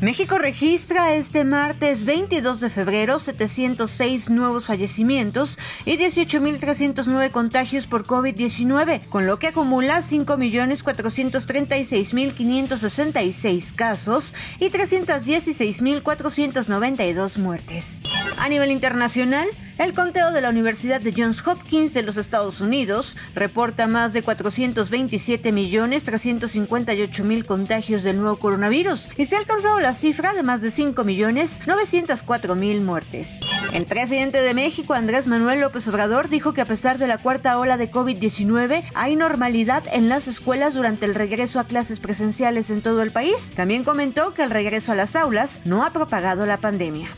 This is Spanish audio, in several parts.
México registra este martes 22 de febrero 706 nuevos fallecimientos y 18.309 contagios por COVID-19, con lo que acumula 5.436.566 casos y 316.492 muertes. A nivel internacional, el conteo de la Universidad de Johns Hopkins de los Estados Unidos reporta más de 427.358.000 contagios del nuevo coronavirus y se ha alcanzado la cifra de más de 5.904.000 muertes. El presidente de México, Andrés Manuel López Obrador, dijo que a pesar de la cuarta ola de COVID-19, hay normalidad en las escuelas durante el regreso a clases presenciales en todo el país. También comentó que el regreso a las aulas no ha propagado la pandemia.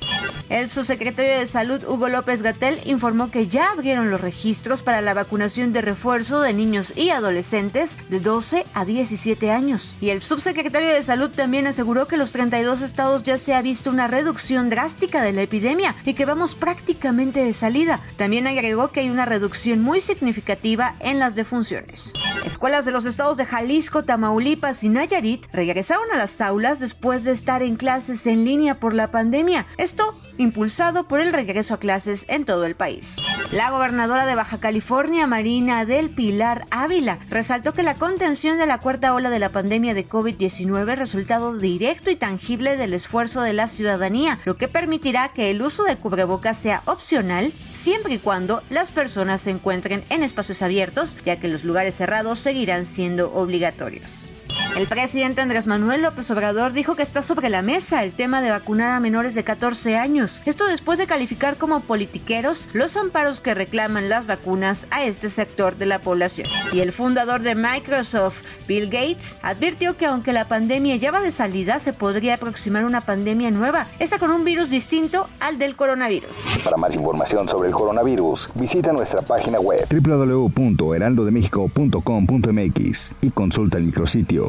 El subsecretario de Salud, Hugo López Gatel, informó que ya abrieron los registros para la vacunación de refuerzo de niños y adolescentes de 12 a 17 años. Y el subsecretario de Salud también aseguró que los 32 estados ya se ha visto una reducción drástica de la epidemia y que vamos prácticamente de salida. También agregó que hay una reducción muy significativa en las defunciones. Escuelas de los estados de Jalisco, Tamaulipas y Nayarit regresaron a las aulas después de estar en clases en línea por la pandemia. Esto impulsado por el regreso a clases en todo el país. La gobernadora de Baja California, Marina del Pilar Ávila, resaltó que la contención de la cuarta ola de la pandemia de COVID-19 es resultado directo y tangible del esfuerzo de la ciudadanía, lo que permitirá que el uso de cubrebocas sea opcional siempre y cuando las personas se encuentren en espacios abiertos, ya que los lugares cerrados seguirán siendo obligatorios. El presidente Andrés Manuel López Obrador dijo que está sobre la mesa el tema de vacunar a menores de 14 años. Esto después de calificar como politiqueros los amparos que reclaman las vacunas a este sector de la población. Y el fundador de Microsoft, Bill Gates, advirtió que aunque la pandemia ya va de salida, se podría aproximar una pandemia nueva, esta con un virus distinto al del coronavirus. Para más información sobre el coronavirus, visita nuestra página web www.heraldodemexico.com.mx y consulta el micrositio